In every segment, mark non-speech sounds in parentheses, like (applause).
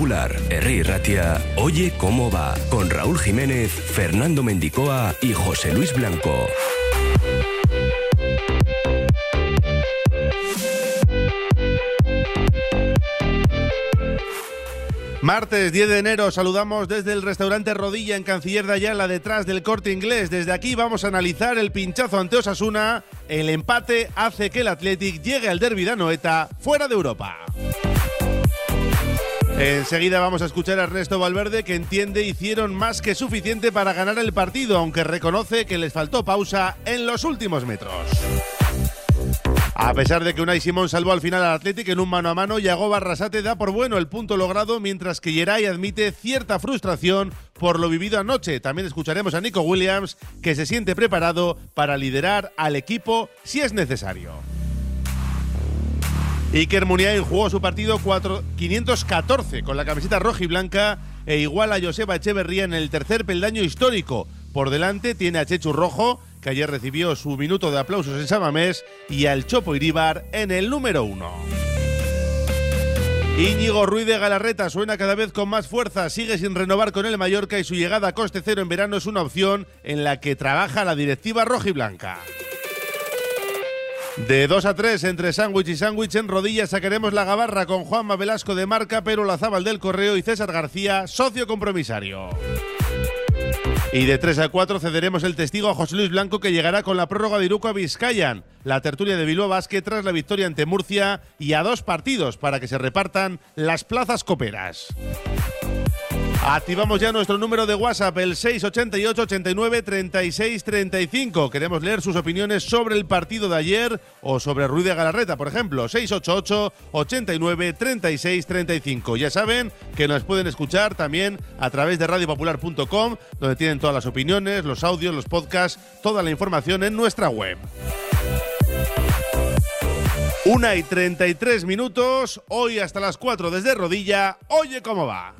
Popular, Herri Ratia, Oye cómo va, con Raúl Jiménez, Fernando Mendicoa y José Luis Blanco. Martes 10 de enero saludamos desde el restaurante Rodilla en Canciller de Ayala detrás del corte inglés. Desde aquí vamos a analizar el pinchazo ante Osasuna. El empate hace que el Athletic llegue al derbi de Anoeta fuera de Europa. Enseguida vamos a escuchar a Ernesto Valverde que entiende hicieron más que suficiente para ganar el partido, aunque reconoce que les faltó pausa en los últimos metros. A pesar de que Unai Simón salvó al final al Athletic en un mano a mano, Yago Barrasate da por bueno el punto logrado, mientras que Geray admite cierta frustración por lo vivido anoche. También escucharemos a Nico Williams, que se siente preparado para liderar al equipo si es necesario. Iker Muniain jugó su partido 4, 514 con la camiseta roja y blanca e igual a Joseba Echeverría en el tercer peldaño histórico. Por delante tiene a Chechu Rojo, que ayer recibió su minuto de aplausos en Samamés, y al Chopo Iríbar en el número uno. Íñigo Ruiz de Galarreta suena cada vez con más fuerza, sigue sin renovar con el Mallorca y su llegada a coste cero en verano es una opción en la que trabaja la directiva roja y blanca. De 2 a 3 entre sándwich y sándwich en rodillas sacaremos la gabarra con Juanma Velasco de Marca, Pero Lazábal del Correo y César García, socio compromisario. Y de 3 a 4 cederemos el testigo a José Luis Blanco que llegará con la prórroga de Iruko a Vizcayan, la tertulia de Bilbao Basket tras la victoria ante Murcia y a dos partidos para que se repartan las plazas coperas. Activamos ya nuestro número de WhatsApp, el 688 89 36 35. Queremos leer sus opiniones sobre el partido de ayer o sobre Ruiz de Galarreta, por ejemplo. 688 89 36 35. Ya saben que nos pueden escuchar también a través de radiopopular.com, donde tienen todas las opiniones, los audios, los podcasts, toda la información en nuestra web. Una y 33 minutos, hoy hasta las 4 desde Rodilla. Oye cómo va.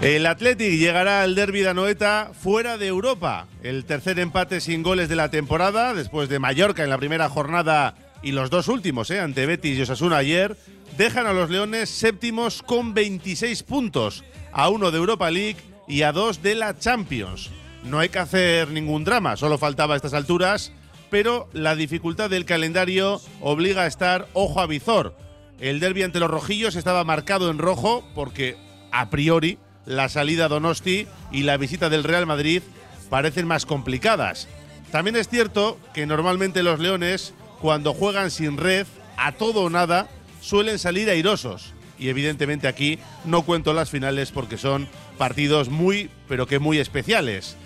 El Athletic llegará al derby de Anoeta fuera de Europa. El tercer empate sin goles de la temporada, después de Mallorca en la primera jornada y los dos últimos, eh, ante Betis y Osasuna ayer, dejan a los Leones séptimos con 26 puntos, a uno de Europa League y a dos de la Champions. No hay que hacer ningún drama, solo faltaba a estas alturas, pero la dificultad del calendario obliga a estar ojo a visor. El derby ante los rojillos estaba marcado en rojo porque, a priori, la salida a Donosti y la visita del Real Madrid parecen más complicadas. También es cierto que normalmente los Leones, cuando juegan sin red, a todo o nada, suelen salir airosos. Y evidentemente aquí no cuento las finales porque son partidos muy, pero que muy especiales.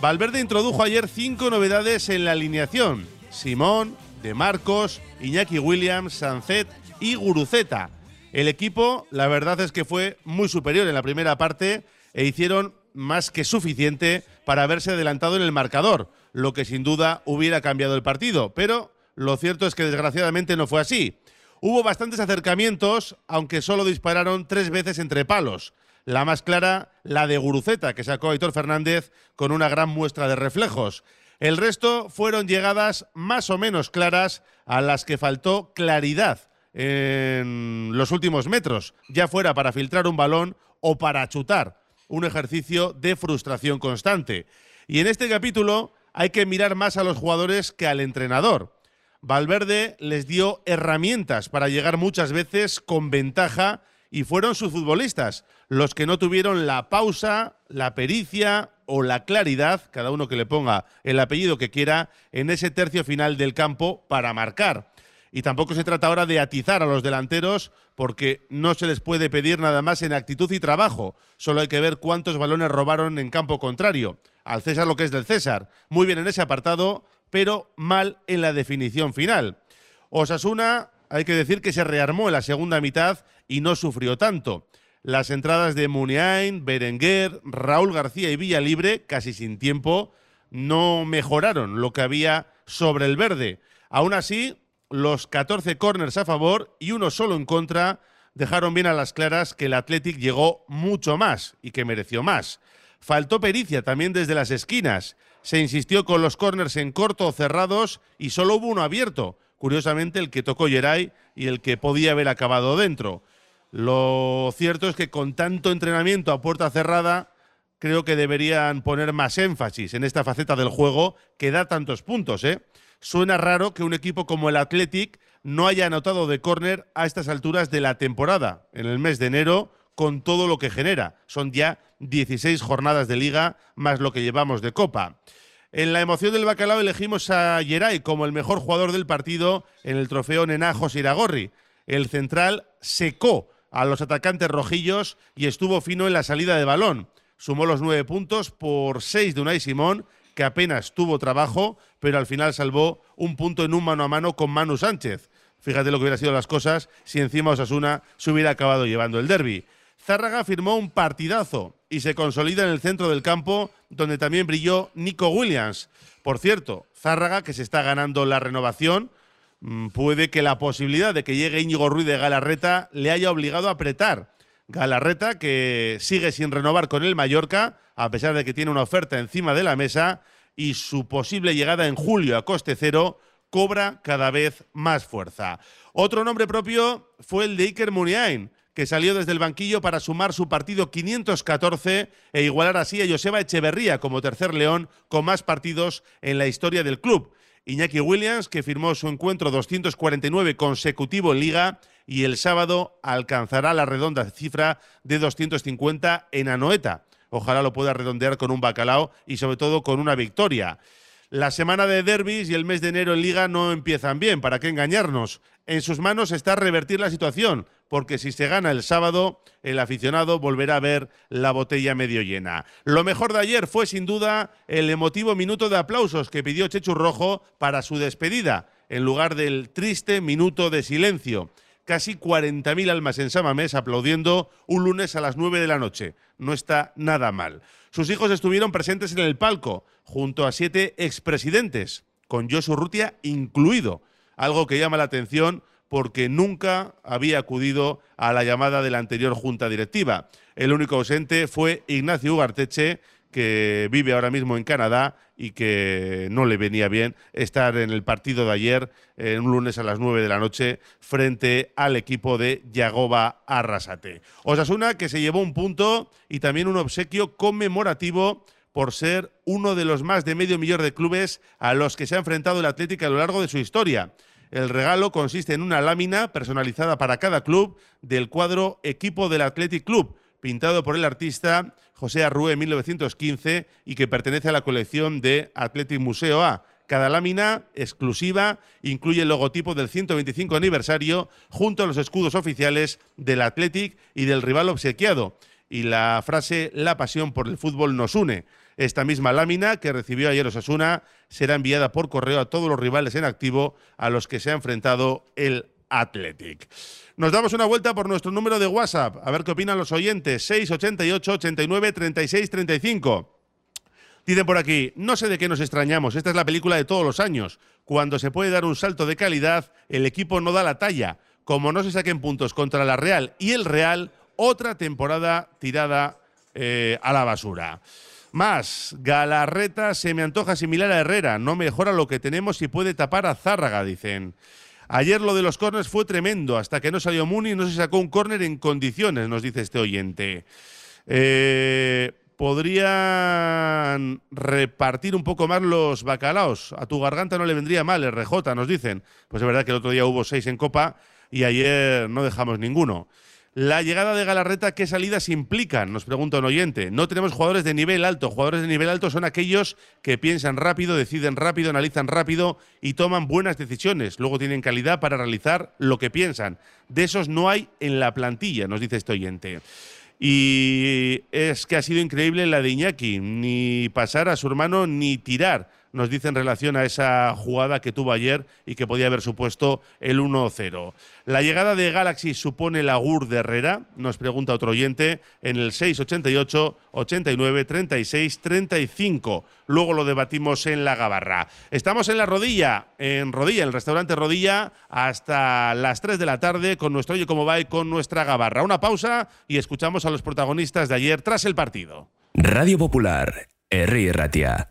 Valverde introdujo ayer cinco novedades en la alineación. Simón, De Marcos, Iñaki Williams, Sancet y Guruceta. El equipo, la verdad es que fue muy superior en la primera parte e hicieron más que suficiente para haberse adelantado en el marcador, lo que sin duda hubiera cambiado el partido. Pero lo cierto es que desgraciadamente no fue así. Hubo bastantes acercamientos, aunque solo dispararon tres veces entre palos. La más clara, la de Guruceta, que sacó a Aitor Fernández con una gran muestra de reflejos. El resto fueron llegadas más o menos claras a las que faltó claridad en los últimos metros, ya fuera para filtrar un balón o para chutar. Un ejercicio de frustración constante. Y en este capítulo hay que mirar más a los jugadores que al entrenador. Valverde les dio herramientas para llegar muchas veces con ventaja y fueron sus futbolistas los que no tuvieron la pausa, la pericia o la claridad, cada uno que le ponga el apellido que quiera, en ese tercio final del campo para marcar. Y tampoco se trata ahora de atizar a los delanteros porque no se les puede pedir nada más en actitud y trabajo. Solo hay que ver cuántos balones robaron en campo contrario. Al César lo que es del César. Muy bien en ese apartado, pero mal en la definición final. Osasuna, hay que decir que se rearmó en la segunda mitad y no sufrió tanto. Las entradas de Muniain, Berenguer, Raúl García y Villalibre, casi sin tiempo, no mejoraron lo que había sobre el verde. Aún así, los 14 corners a favor y uno solo en contra dejaron bien a las claras que el Athletic llegó mucho más y que mereció más. Faltó pericia también desde las esquinas. Se insistió con los corners en corto o cerrados y solo hubo uno abierto. Curiosamente, el que tocó Geray y el que podía haber acabado dentro. Lo cierto es que con tanto entrenamiento a puerta cerrada, creo que deberían poner más énfasis en esta faceta del juego que da tantos puntos. ¿eh? Suena raro que un equipo como el Athletic no haya anotado de córner a estas alturas de la temporada, en el mes de enero, con todo lo que genera. Son ya 16 jornadas de liga más lo que llevamos de copa. En la emoción del bacalao elegimos a Geray como el mejor jugador del partido en el trofeo Nenajos Iragorri. El central secó a los atacantes rojillos y estuvo fino en la salida de balón. Sumó los nueve puntos por seis de Unai Simón, que apenas tuvo trabajo, pero al final salvó un punto en un mano a mano con Manu Sánchez. Fíjate lo que hubieran sido las cosas si encima Osasuna se hubiera acabado llevando el derby. Zárraga firmó un partidazo y se consolida en el centro del campo, donde también brilló Nico Williams. Por cierto, Zárraga, que se está ganando la renovación, Mm, puede que la posibilidad de que llegue Íñigo Ruiz de Galarreta le haya obligado a apretar. Galarreta, que sigue sin renovar con el Mallorca, a pesar de que tiene una oferta encima de la mesa, y su posible llegada en julio a coste cero cobra cada vez más fuerza. Otro nombre propio fue el de Iker Muniain, que salió desde el banquillo para sumar su partido 514 e igualar así a Joseba Echeverría como tercer león con más partidos en la historia del club. Iñaki Williams, que firmó su encuentro 249 consecutivo en Liga y el sábado alcanzará la redonda cifra de 250 en Anoeta. Ojalá lo pueda redondear con un bacalao y sobre todo con una victoria. La semana de derbis y el mes de enero en Liga no empiezan bien, ¿para qué engañarnos? En sus manos está revertir la situación, porque si se gana el sábado, el aficionado volverá a ver la botella medio llena. Lo mejor de ayer fue sin duda el emotivo minuto de aplausos que pidió Chechu Rojo para su despedida, en lugar del triste minuto de silencio casi 40.000 almas en Samamés aplaudiendo un lunes a las 9 de la noche. No está nada mal. Sus hijos estuvieron presentes en el palco, junto a siete expresidentes, con Josu Rutia incluido, algo que llama la atención porque nunca había acudido a la llamada de la anterior junta directiva. El único ausente fue Ignacio Ugarteche, que vive ahora mismo en Canadá y que no le venía bien estar en el partido de ayer, en un lunes a las 9 de la noche, frente al equipo de Yagoba Arrasate. Osasuna que se llevó un punto y también un obsequio conmemorativo por ser uno de los más de medio millón de clubes a los que se ha enfrentado el Atlético a lo largo de su historia. El regalo consiste en una lámina personalizada para cada club del cuadro Equipo del Athletic Club, pintado por el artista José Arrue en 1915 y que pertenece a la colección de Athletic Museo A, Cada lámina exclusiva incluye el logotipo del 125 aniversario junto a los escudos oficiales del Athletic y del rival obsequiado. Y la frase La pasión por el fútbol nos une. Esta misma lámina que recibió ayer Osasuna será enviada por correo a todos los rivales en activo a los que se ha enfrentado el Athletic. Nos damos una vuelta por nuestro número de WhatsApp, a ver qué opinan los oyentes. 688 89 36 35. Dicen por aquí, no sé de qué nos extrañamos, esta es la película de todos los años. Cuando se puede dar un salto de calidad, el equipo no da la talla. Como no se saquen puntos contra la Real y el Real, otra temporada tirada eh, a la basura. Más, Galarreta se me antoja similar a Herrera, no mejora lo que tenemos y puede tapar a Zárraga, dicen. Ayer lo de los corners fue tremendo, hasta que no salió Muni no se sacó un córner en condiciones, nos dice este oyente. Eh, podrían repartir un poco más los bacalaos. A tu garganta no le vendría mal, RJ, nos dicen. Pues es verdad que el otro día hubo seis en Copa y ayer no dejamos ninguno. La llegada de Galarreta, ¿qué salidas implican? Nos pregunta un oyente. No tenemos jugadores de nivel alto. Jugadores de nivel alto son aquellos que piensan rápido, deciden rápido, analizan rápido y toman buenas decisiones. Luego tienen calidad para realizar lo que piensan. De esos no hay en la plantilla, nos dice este oyente. Y es que ha sido increíble la de Iñaki, ni pasar a su hermano ni tirar, nos dice en relación a esa jugada que tuvo ayer y que podía haber supuesto el 1-0. La llegada de Galaxy supone la GUR de Herrera, nos pregunta otro oyente, en el 688 89 36 35. Luego lo debatimos en la Gabarra. Estamos en la Rodilla, en Rodilla, el restaurante Rodilla, hasta las 3 de la tarde con nuestro Oye Cómo Va y con nuestra Gabarra. Una pausa y escuchamos a los protagonistas de ayer tras el partido. Radio Popular, R. Ratia.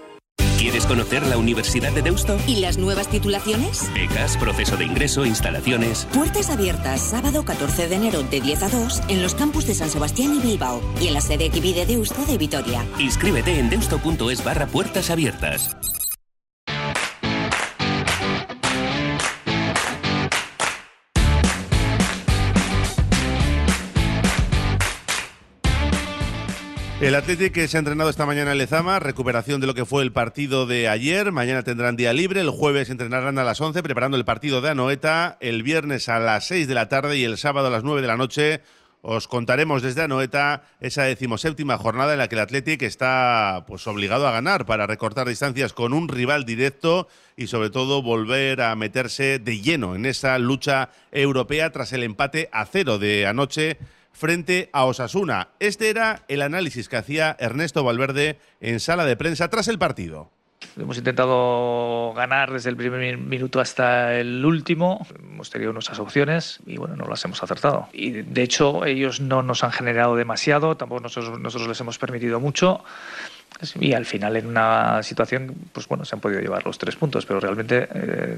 ¿Quieres conocer la Universidad de Deusto? ¿Y las nuevas titulaciones? Becas, proceso de ingreso, instalaciones. Puertas abiertas sábado 14 de enero de 10 a 2 en los campus de San Sebastián y Bilbao y en la sede Equibi de Deusto de Vitoria. Inscríbete en deusto.es barra puertas abiertas. El Atlético se ha entrenado esta mañana en Lezama, recuperación de lo que fue el partido de ayer. Mañana tendrán día libre. El jueves entrenarán a las 11 preparando el partido de Anoeta. El viernes a las 6 de la tarde y el sábado a las 9 de la noche os contaremos desde Anoeta esa decimoséptima jornada en la que el Athletic está pues obligado a ganar para recortar distancias con un rival directo y sobre todo volver a meterse de lleno en esa lucha europea tras el empate a cero de anoche frente a Osasuna. Este era el análisis que hacía Ernesto Valverde en sala de prensa tras el partido. Hemos intentado ganar desde el primer minuto hasta el último. Hemos tenido nuestras opciones y bueno, no las hemos acertado. Y de hecho, ellos no nos han generado demasiado, tampoco nosotros, nosotros les hemos permitido mucho. Y al final, en una situación, pues bueno, se han podido llevar los tres puntos, pero realmente eh,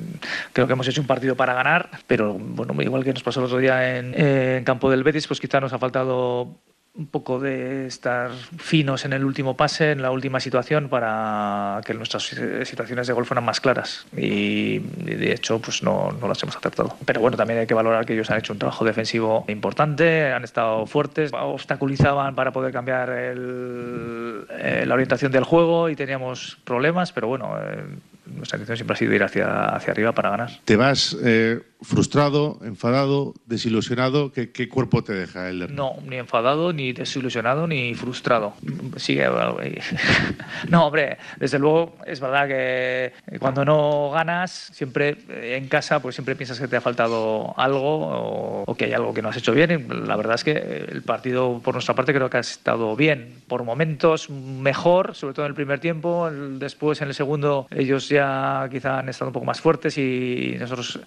creo que hemos hecho un partido para ganar. Pero bueno, igual que nos pasó el otro día en, en campo del Betis, pues quizá nos ha faltado un poco de estar finos en el último pase, en la última situación, para que nuestras situaciones de gol fueran más claras. Y de hecho, pues no, no las hemos acertado. Pero bueno, también hay que valorar que ellos han hecho un trabajo defensivo importante, han estado fuertes, obstaculizaban para poder cambiar el, eh, la orientación del juego y teníamos problemas, pero bueno. Eh, nuestra intención siempre ha sido ir hacia, hacia arriba para ganar. Te vas eh, frustrado, enfadado, desilusionado? ¿Qué, qué cuerpo te deja el No, ni enfadado, ni desilusionado, ni frustrado. Sigue. (laughs) no, hombre, desde luego es verdad que cuando no ganas, siempre eh, en casa, pues siempre piensas que te ha faltado algo o, que hay algo que no has hecho bien. La verdad es que el partido, por nuestra parte, creo que ha estado bien. Por momentos mejor, sobre todo en el primer tiempo. Después, en el segundo, ellos ya quizá han estado un poco más fuertes y nosotros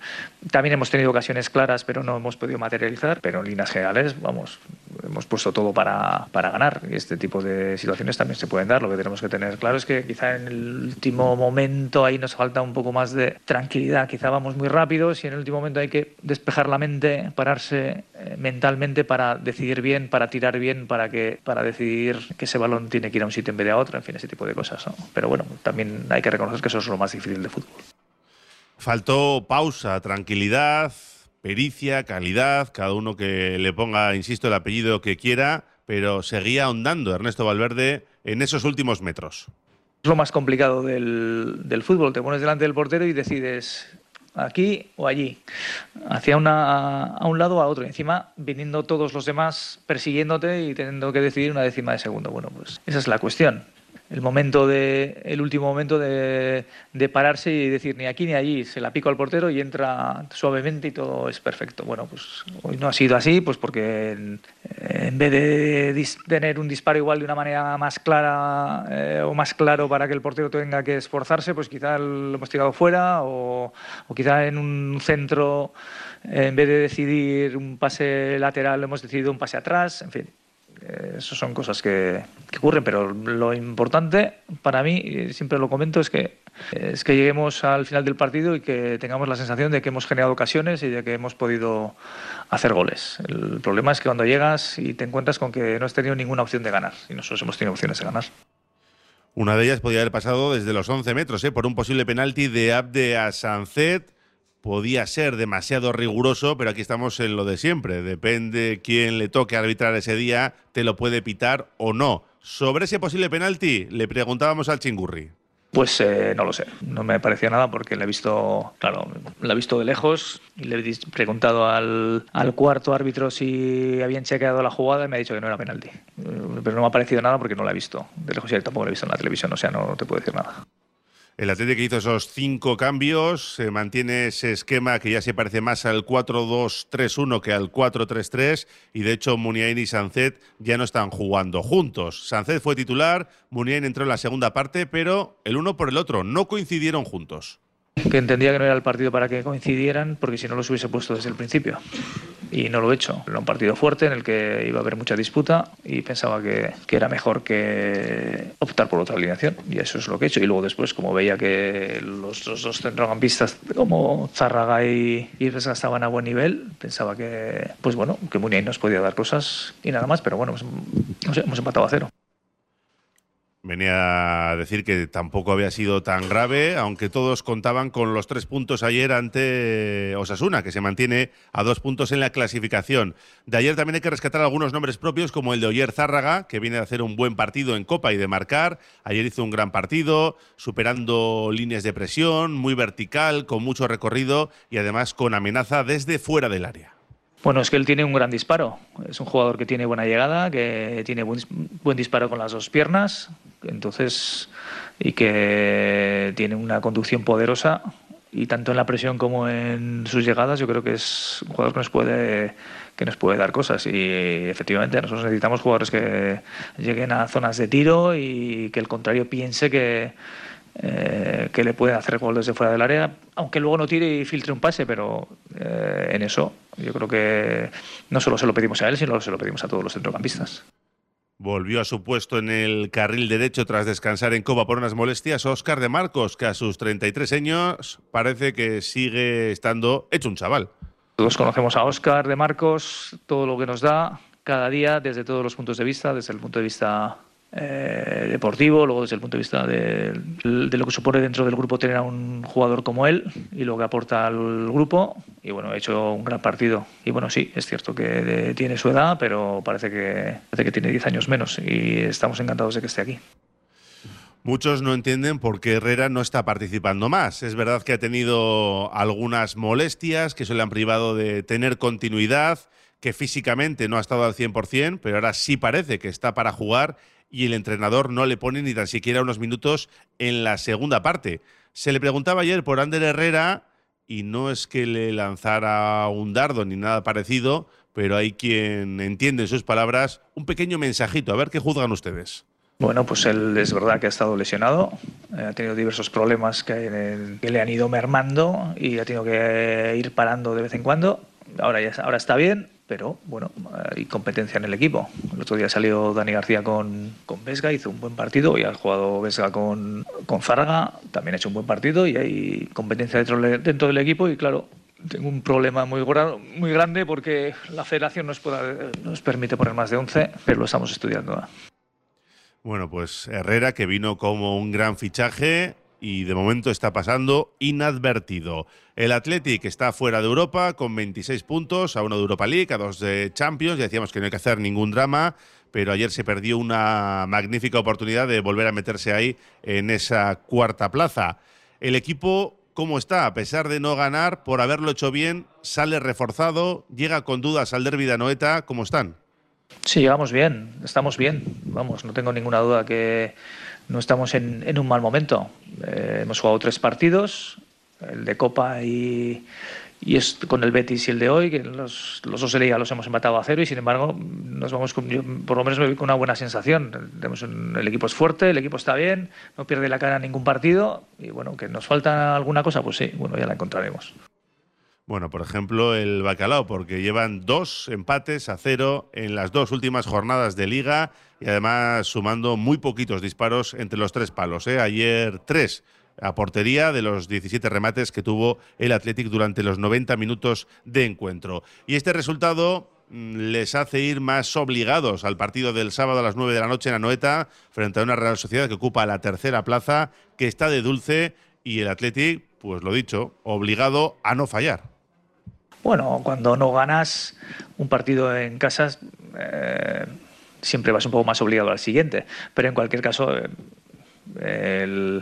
también hemos tenido ocasiones claras, pero no hemos podido materializar. Pero en líneas generales, vamos, hemos puesto todo para, para ganar. Y este tipo de situaciones también se pueden dar. Lo que tenemos que tener claro es que quizá en el último momento ahí nos falta un poco más de tranquilidad. Quizá vamos muy rápidos y en el último momento hay que despejar la mente, pararse eh, mentalmente para decidir bien, para tirar bien, para, que, para decidir que ese balón tiene que ir a un sitio en vez de a otro, en fin, ese tipo de cosas. Pero bueno, también hay que reconocer que eso es lo más difícil de fútbol. Faltó pausa, tranquilidad, pericia, calidad, cada uno que le ponga, insisto, el apellido que quiera, pero seguía ahondando Ernesto Valverde en esos últimos metros. Es lo más complicado del, fútbol, te pones delante del portero y decides aquí o allí, hacia una, a un lado o a otro, encima viniendo todos los demás persiguiéndote y teniendo que decidir una décima de segundo. Bueno, pues esa es la cuestión el momento de el último momento de, pararse y decir ni aquí ni allí se la pico al portero y entra suavemente y todo es perfecto. Bueno pues hoy no ha sido así pues porque en, vez de tener un disparo igual de una manera más clara eh, o más claro para que el portero tenga que esforzarse pues quizá lo hemos tirado fuera o, quizá en un centro en vez de decidir un pase lateral hemos decidido un pase atrás en fin Esas son cosas que, ocurren, pero lo importante para mí, siempre lo comento, es que, es que lleguemos al final del partido y que tengamos la sensación de que hemos generado ocasiones y de que hemos podido hacer goles. El problema es que cuando llegas y te encuentras con que no has tenido ninguna opción de ganar, y nosotros hemos tenido opciones de ganar. Una de ellas podía haber pasado desde los 11 metros, ¿eh? por un posible penalti de Abde a Sancet podía ser demasiado riguroso, pero aquí estamos en lo de siempre. Depende quién le toque arbitrar ese día, te lo puede pitar o no. Sobre ese posible penalti, le preguntábamos al Chingurri. Pues eh, no lo sé, no me parecía nada porque le he visto, claro, la he visto de lejos y le he preguntado al, al, cuarto árbitro si habían chequeado la jugada y me ha dicho que no era penalti. Eh, pero no me ha parecido nada porque no la he visto de lejos y tampoco la he visto en la televisión, o sea, no te puedo decir nada. El Atlético hizo esos cinco cambios, se mantiene ese esquema que ya se parece más al 4-2-3-1 que al 4-3-3 y de hecho Muniain y Sancet ya no están jugando juntos. Sancet fue titular, Muniain entró en la segunda parte, pero el uno por el otro no coincidieron juntos que entendía que no era el partido para que coincidieran, porque si no los hubiese puesto desde el principio. Y no lo he hecho. Era un partido fuerte en el que iba a haber mucha disputa y pensaba que, que era mejor que optar por otra alineación. Y eso es lo que he hecho. Y luego después, como veía que los, dos centrocampistas como Zárraga y, y estaban a buen nivel, pensaba que, pues bueno, que Muniain nos podía dar cosas y nada más, pero bueno, pues, hemos empatado a cero. Venía a decir que tampoco había sido tan grave, aunque todos contaban con los tres puntos ayer ante Osasuna, que se mantiene a dos puntos en la clasificación. De ayer también hay que rescatar algunos nombres propios, como el de Oyer Zárraga, que viene a hacer un buen partido en Copa y de marcar. Ayer hizo un gran partido, superando líneas de presión, muy vertical, con mucho recorrido y además con amenaza desde fuera del área. Bueno, es que él tiene un gran disparo. Es un jugador que tiene buena llegada, que tiene buen, buen disparo con las dos piernas, entonces y que tiene una conducción poderosa y tanto en la presión como en sus llegadas yo creo que es un jugador que nos puede que nos puede dar cosas y efectivamente nosotros necesitamos jugadores que lleguen a zonas de tiro y que el contrario piense que eh, que le puede hacer gol desde fuera del área, aunque luego no tire y filtre un pase, pero eh, en eso yo creo que no solo se lo pedimos a él, sino se lo pedimos a todos los centrocampistas. Volvió a su puesto en el carril derecho tras descansar en Copa por unas molestias Oscar de Marcos, que a sus 33 años parece que sigue estando hecho un chaval. Todos conocemos a Oscar de Marcos, todo lo que nos da cada día desde todos los puntos de vista, desde el punto de vista eh, deportivo, luego desde el punto de vista de, lo que supone dentro del grupo tener a un jugador como él y lo que aporta al grupo. Y bueno, ha hecho un gran partido. Y bueno, sí, es cierto que tiene su edad, pero parece que, parece que tiene 10 años menos y estamos encantados de que esté aquí. Muchos no entienden por qué Herrera no está participando más. Es verdad que ha tenido algunas molestias que se le han privado de tener continuidad, que físicamente no ha estado al 100%, pero ahora sí parece que está para jugar y el entrenador no le pone ni tan siquiera unos minutos en la segunda parte. Se le preguntaba ayer por Ander Herrera y no es que le lanzara un dardo ni nada parecido, pero hay quien entiende en sus palabras un pequeño mensajito. A ver qué juzgan ustedes. Bueno, pues él es verdad que ha estado lesionado, eh, ha tenido diversos problemas que, le han ido mermando y ha tenido que ir parando de vez en cuando. Ahora, ya, ahora está bien, pero bueno, hay competencia en el equipo. El otro día salió Dani García con, con Vesga, hizo un buen partido, y ha jugado Vesga con, con Zárraga, también ha hecho un buen partido y hay competencia dentro, dentro del equipo y claro, tengo un problema muy, muy grande porque la federación nos, nos permite poner más de 11, pero lo estamos estudiando. Bueno, pues Herrera, que vino como un gran fichaje y de momento está pasando inadvertido. El Athletic está fuera de Europa con 26 puntos, a uno de Europa League, a dos de Champions. Ya decíamos que no hay que hacer ningún drama, pero ayer se perdió una magnífica oportunidad de volver a meterse ahí en esa cuarta plaza. El equipo, ¿cómo está? A pesar de no ganar, por haberlo hecho bien, sale reforzado, llega con dudas al derbi de Anoeta. ¿Cómo están? Sí, llegamos bien, estamos bien. Vamos, no tengo ninguna duda que no estamos en, un mal momento. Eh, hemos jugado tres partidos, el de Copa y, y es con el Betis y el de hoy, que los, dos de Liga los hemos empatado a cero y sin embargo nos vamos con, por lo menos me voy con una buena sensación. El equipo es fuerte, el equipo está bien, no pierde la cara en ningún partido y bueno, que nos falta alguna cosa, pues sí, bueno, ya la encontraremos. Bueno, por ejemplo, el Bacalao, porque llevan dos empates a cero en las dos últimas jornadas de liga y además sumando muy poquitos disparos entre los tres palos. ¿eh? Ayer tres a portería de los 17 remates que tuvo el Athletic durante los 90 minutos de encuentro. Y este resultado mm, les hace ir más obligados al partido del sábado a las 9 de la noche en Anoeta frente a una Real Sociedad que ocupa la tercera plaza, que está de dulce y el Athletic, pues lo dicho, obligado a no fallar. Bueno, cuando no ganas un partido en casa, eh, siempre vas un poco más obligado al siguiente. Pero en cualquier caso, eh,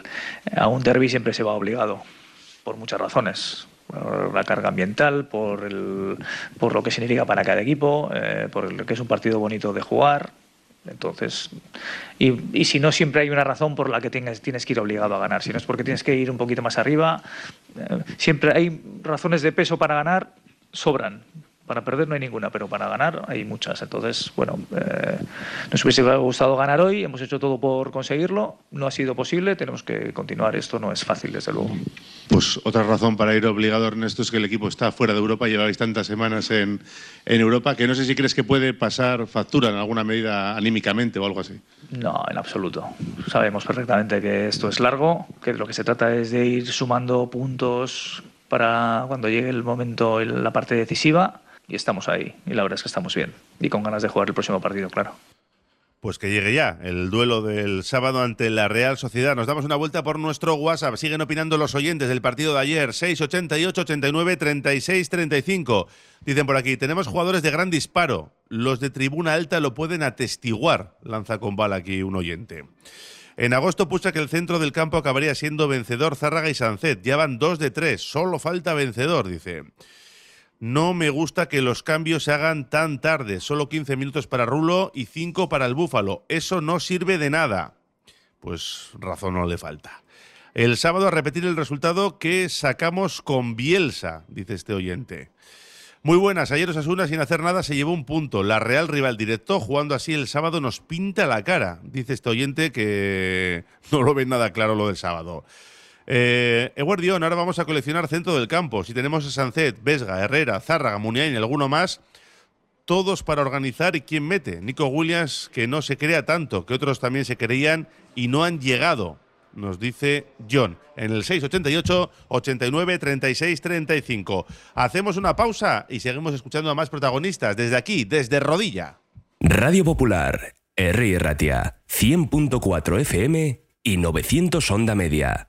a un derby siempre se va obligado, por muchas razones. Por la carga ambiental, por, el, por lo que significa para cada equipo, eh, por lo que es un partido bonito de jugar. Entonces, y, y, si no, siempre hay una razón por la que tienes, tienes que ir obligado a ganar. Si no es porque tienes que ir un poquito más arriba, siempre hay razones de peso para ganar sobran. Para perder no hay ninguna, pero para ganar hay muchas. Entonces, bueno, eh, nos hubiese gustado ganar hoy, hemos hecho todo por conseguirlo, no ha sido posible, tenemos que continuar. Esto no es fácil, desde luego. Pues otra razón para ir obligado, Ernesto, es que el equipo está fuera de Europa, lleváis tantas semanas en, en Europa, que no sé si crees que puede pasar factura en alguna medida anímicamente o algo así. No, en absoluto. Sabemos perfectamente que esto es largo, que lo que se trata es de ir sumando puntos para cuando llegue el momento, la parte decisiva, y estamos ahí. Y la verdad es que estamos bien. Y con ganas de jugar el próximo partido, claro. Pues que llegue ya el duelo del sábado ante la Real Sociedad. Nos damos una vuelta por nuestro WhatsApp. Siguen opinando los oyentes del partido de ayer. 688 89 36 35. Dicen por aquí, tenemos jugadores de gran disparo. Los de tribuna alta lo pueden atestiguar. Lanza con bala aquí un oyente. En agosto puso que el centro del campo acabaría siendo vencedor Zárraga y Sancet. Ya van dos de tres, solo falta vencedor, dice. No me gusta que los cambios se hagan tan tarde, solo 15 minutos para Rulo y 5 para el Búfalo. Eso no sirve de nada. Pues razón no le falta. El sábado a repetir el resultado que sacamos con Bielsa, dice este oyente. Muy buenas, ayer Osasuna sin hacer nada se llevó un punto. La Real rival directo, jugando así el sábado, nos pinta la cara. Dice este oyente que (laughs) no lo ve nada claro lo del sábado. Eh, ahora vamos a coleccionar centro del campo. Si tenemos a Sancet, Vesga, Herrera, Zárraga, Muniain y alguno más, todos para organizar y quién mete. Nico Williams, que no se crea tanto, que otros también se creían y no han llegado nos dice John, en el 688 89 36 35. Hacemos una pausa y seguimos escuchando a más protagonistas desde aquí, desde Rodilla. Radio Popular, R. Ratia, 100.4 FM y 900 Onda Media.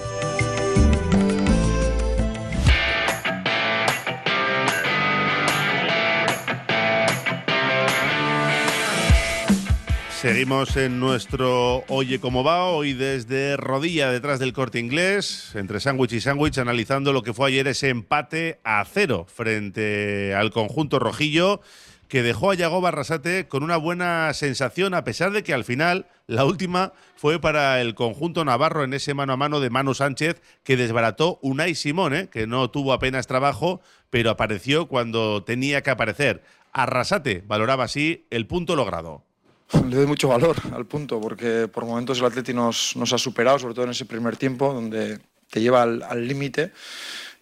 Seguimos en nuestro Oye cómo va, hoy desde rodilla detrás del corte inglés, entre sándwich y sándwich, analizando lo que fue ayer ese empate a cero frente al conjunto rojillo, que dejó a Yago Barrasate con una buena sensación, a pesar de que al final la última fue para el conjunto navarro en ese mano a mano de Manu Sánchez, que desbarató Unai Simón, ¿eh? que no tuvo apenas trabajo, pero apareció cuando tenía que aparecer. Arrasate valoraba así el punto logrado. (laughs) Le doy mucho valor al punto, porque por momentos el Atleti nos, nos ha superado, sobre todo en ese primer tiempo, donde te lleva al límite.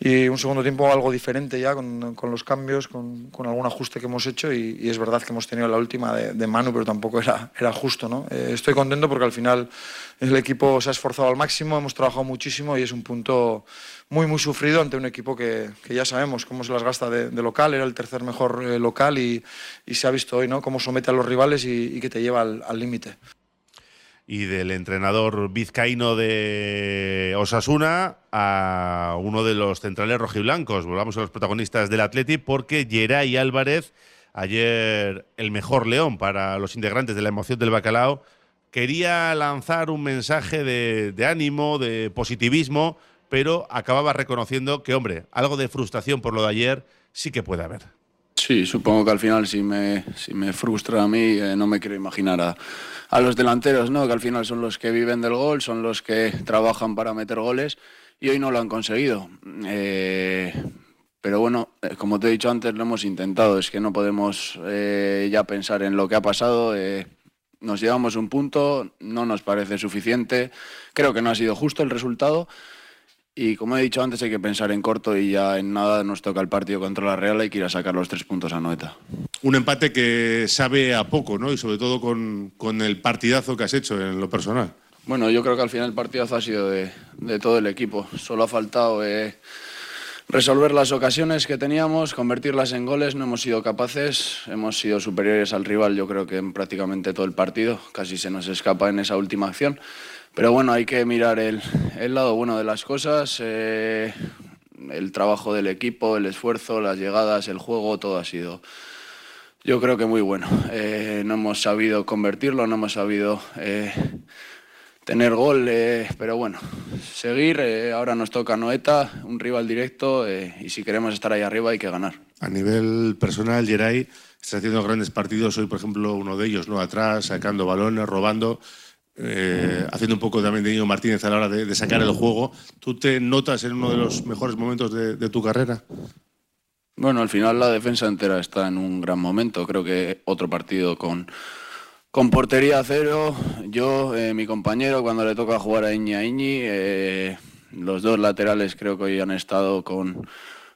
Y un segundo tiempo algo diferente ya, con, con los cambios, con, con, algún ajuste que hemos hecho. Y, es verdad que hemos tenido la última de, de Manu, pero tampoco era, era justo. ¿no? Eh, estoy contento porque al final el equipo se ha esforzado al máximo, hemos trabajado muchísimo y es un punto muy, muy sufrido ante un equipo que, que ya sabemos cómo se las gasta de, local, era el tercer mejor eh, local y, y, se ha visto hoy ¿no? cómo somete a los rivales y que te lleva al límite y del entrenador vizcaíno de Osasuna a uno de los centrales rojiblancos. Volvamos a los protagonistas del Atleti porque Geray Álvarez, ayer el mejor león para los integrantes de la emoción del bacalao, quería lanzar un mensaje de, de ánimo, de positivismo, pero acababa reconociendo que, hombre, algo de frustración por lo de ayer sí que puede haber. Sí, supongo que al final si me, si me frustra a mí, eh, no me quiero imaginar a, a, los delanteros, ¿no? que al final son los que viven del gol, son los que trabajan para meter goles y hoy no lo han conseguido. Eh, pero bueno, eh, como te he dicho antes, lo hemos intentado, es que no podemos ya pensar en lo que ha pasado. nos llevamos un punto, no nos parece suficiente, creo que no ha sido justo el resultado. Y como he dicho antes, hay que pensar en corto y ya en nada nos toca el partido contra la Real, hay que ir a sacar los tres puntos a Noeta. Un empate que sabe a poco, ¿no? Y sobre todo con, con el partidazo que has hecho en lo personal. Bueno, yo creo que al final el partidazo ha sido de, de todo el equipo. Solo ha faltado eh, resolver las ocasiones que teníamos, convertirlas en goles. No hemos sido capaces, hemos sido superiores al rival, yo creo que en prácticamente todo el partido. Casi se nos escapa en esa última acción. Pero bueno, hay que mirar el, el lado bueno de las cosas. Eh, el trabajo del equipo, el esfuerzo, las llegadas, el juego, todo ha sido, yo creo que muy bueno. Eh, no hemos sabido convertirlo, no hemos sabido eh, tener gol, pero bueno, seguir. ahora nos toca Noeta, un rival directo, y si queremos estar ahí arriba hay que ganar. A nivel personal, Geray está haciendo grandes partidos. Hoy, por ejemplo, uno de ellos, ¿no? Atrás, sacando balones, robando eh, haciendo un poco también de Niño Martínez a la hora de, sacar el juego. ¿Tú te notas en uno de los mejores momentos de, tu carrera? Bueno, al final la defensa entera está en un gran momento. Creo que otro partido con, con portería a cero. Yo, eh, mi compañero, cuando le toca jugar a Iñi a Iñi, eh, los dos laterales creo que hoy han estado con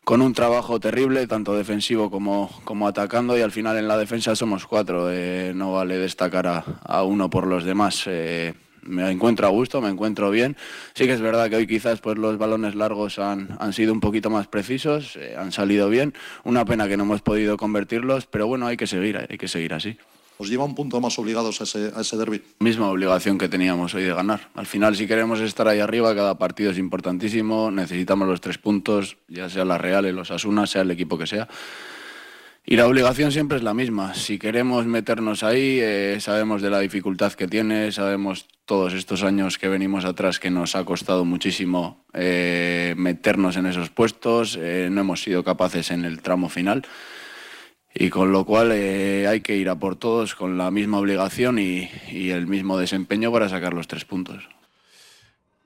con un trabajo terrible, tanto defensivo como, como atacando, y al final en la defensa somos cuatro. Eh, no vale destacar a, a, uno por los demás. Eh, me encuentro a gusto, me encuentro bien. Sí que es verdad que hoy quizás pues, los balones largos han, han sido un poquito más precisos, eh, han salido bien. Una pena que no hemos podido convertirlos, pero bueno, hay que seguir, hay que seguir así. Os lleva un punto más obligados a ese, a ese derby. Misma obligación que teníamos hoy de ganar. Al final, si queremos estar ahí arriba, cada partido es importantísimo, necesitamos los tres puntos, ya sea la Real, los Asuna, sea el equipo que sea. Y la obligación siempre es la misma. Si queremos meternos ahí, eh, sabemos de la dificultad que tiene, sabemos todos estos años que venimos atrás que nos ha costado muchísimo eh, meternos en esos puestos, eh, no hemos sido capaces en el tramo final. Y con lo cual hay que ir a por todos con la misma obligación y el mismo desempeño para sacar los tres puntos.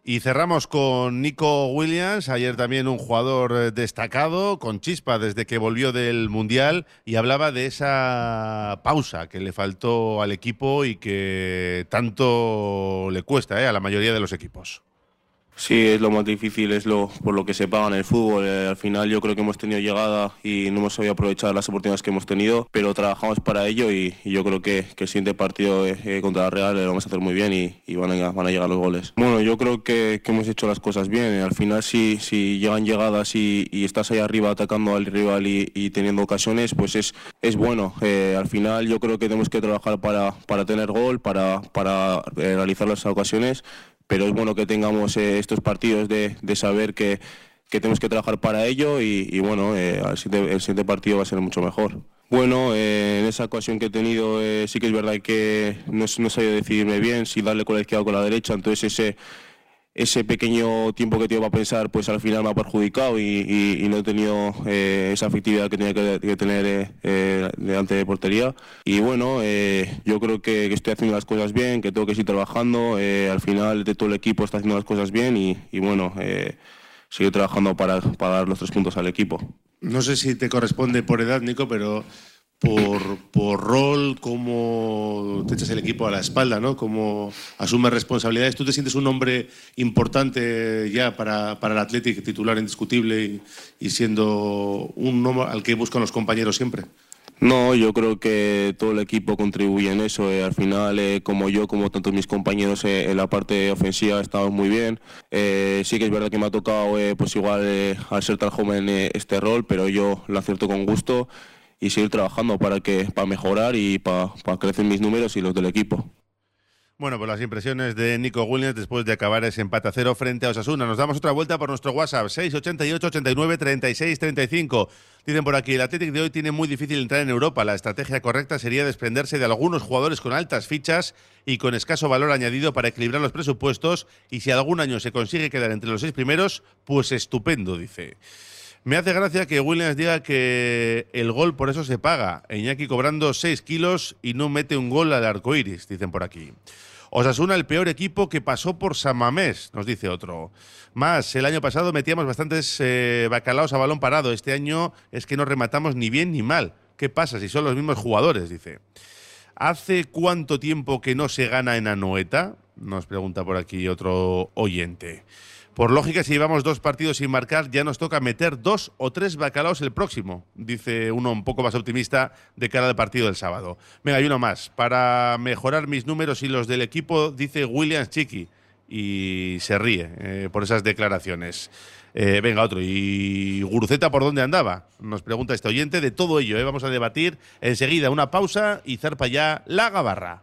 Y cerramos con Nico Williams, ayer también un jugador eh, destacado, con chispa desde que volvió del Mundial, y hablaba de esa pausa que le faltó al equipo y que tanto le cuesta eh, a la mayoría de los equipos. Sí, es lo más difícil, es lo por lo que se paga en el fútbol. Eh, al final yo creo que hemos tenido llegada y no hemos sabido aprovechar las oportunidades que hemos tenido, pero trabajamos para ello y, yo creo que, el siguiente partido eh, eh, contra la Real lo vamos a hacer muy bien y, van, a, van, a, llegar los goles. Bueno, yo creo que, hemos hecho las cosas bien. Al final si, si llegan llegadas y, estás ahí arriba atacando al rival y, teniendo ocasiones, pues es, es bueno. al final yo creo que tenemos que trabajar para, para tener gol, para, para realizar las ocasiones pero es bueno que tengamos eh, estos partidos de, saber que, tenemos que trabajar para ello y, bueno, eh, el, siguiente, partido va a ser mucho mejor. Bueno, eh, en esa ocasión que he tenido sí que es verdad que no, no sabido decidirme bien si darle con la izquierda o con la derecha, entonces ese ese pequeño tiempo que tengo para pensar, pues al final me ha perjudicado y, no he tenido eh, esa efectividad que tenía que, tener eh, eh, delante de portería. Y bueno, yo creo que, estoy haciendo las cosas bien, que tengo que seguir trabajando. al final de todo el equipo está haciendo las cosas bien y, y bueno, sigo trabajando para, para dar los tres puntos al equipo. No sé si te corresponde por edad, Nico, pero por, por rol, cómo te echas el equipo a la espalda, ¿no? Cómo asumes responsabilidades. ¿Tú te sientes un hombre importante ya para, para el Athletic, titular indiscutible y, siendo un hombre al que buscan los compañeros siempre? No, yo creo que todo el equipo contribuye en eso. Eh, al final, eh, como yo, como tantos mis compañeros eh, en la parte ofensiva, estamos muy bien. sí que es verdad que me ha tocado, pues igual, al ser tan joven, este rol, pero yo lo acierto con gusto y seguir trabajando para, que, para mejorar y para, para crecer mis números y los del equipo. Bueno, pues las impresiones de Nico Williams después de acabar ese empate a cero frente a Osasuna. Nos damos otra vuelta por nuestro WhatsApp, 688 89 36 35. Dicen por aquí, el Athletic de hoy tiene muy difícil entrar en Europa. La estrategia correcta sería desprenderse de algunos jugadores con altas fichas y con escaso valor añadido para equilibrar los presupuestos. Y si algún año se consigue quedar entre los seis primeros, pues estupendo, dice. Me hace gracia que Williams diga que el gol por eso se paga. Iñaki cobrando 6 kilos y no mete un gol al arco iris, dicen por aquí. Osasuna, el peor equipo que pasó por Samamés, nos dice otro. Más, el año pasado metíamos bastantes eh, bacalaos a balón parado. Este año es que no rematamos ni bien ni mal. ¿Qué pasa si son los mismos jugadores? Dice. ¿Hace cuánto tiempo que no se gana en Anoeta? Nos pregunta por aquí otro oyente. Por lógica, si llevamos dos partidos sin marcar, ya nos toca meter dos o tres bacalaos el próximo, dice uno un poco más optimista de cara al partido del sábado. Venga, hay uno más. Para mejorar mis números y los del equipo, dice Williams Chiqui. Y se ríe eh, por esas declaraciones. Eh, venga, otro. ¿Y Guruceta por dónde andaba? Nos pregunta este oyente. De todo ello, eh, vamos a debatir enseguida una pausa y zarpa ya la gabarra.